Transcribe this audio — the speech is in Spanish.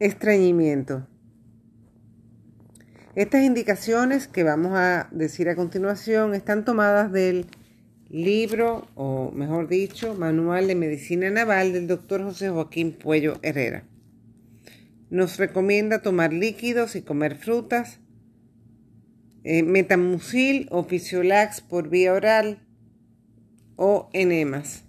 Estreñimiento. Estas indicaciones que vamos a decir a continuación están tomadas del libro, o mejor dicho, Manual de Medicina Naval del doctor José Joaquín Puello Herrera. Nos recomienda tomar líquidos y comer frutas, eh, metamucil o fisiolax por vía oral o enemas.